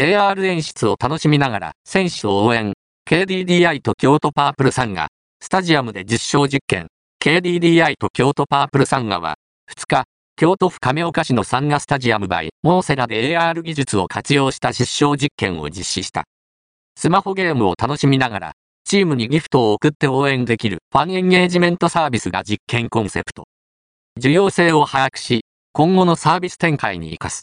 AR 演出を楽しみながら選手を応援。KDDI と京都パープルサンガ、スタジアムで実証実験。KDDI と京都パープルサンガは、2日、京都府亀岡市のサンガスタジアムバイ、モーセラで AR 技術を活用した実証実験を実施した。スマホゲームを楽しみながら、チームにギフトを送って応援できるファンエンゲージメントサービスが実験コンセプト。需要性を把握し、今後のサービス展開に活かす。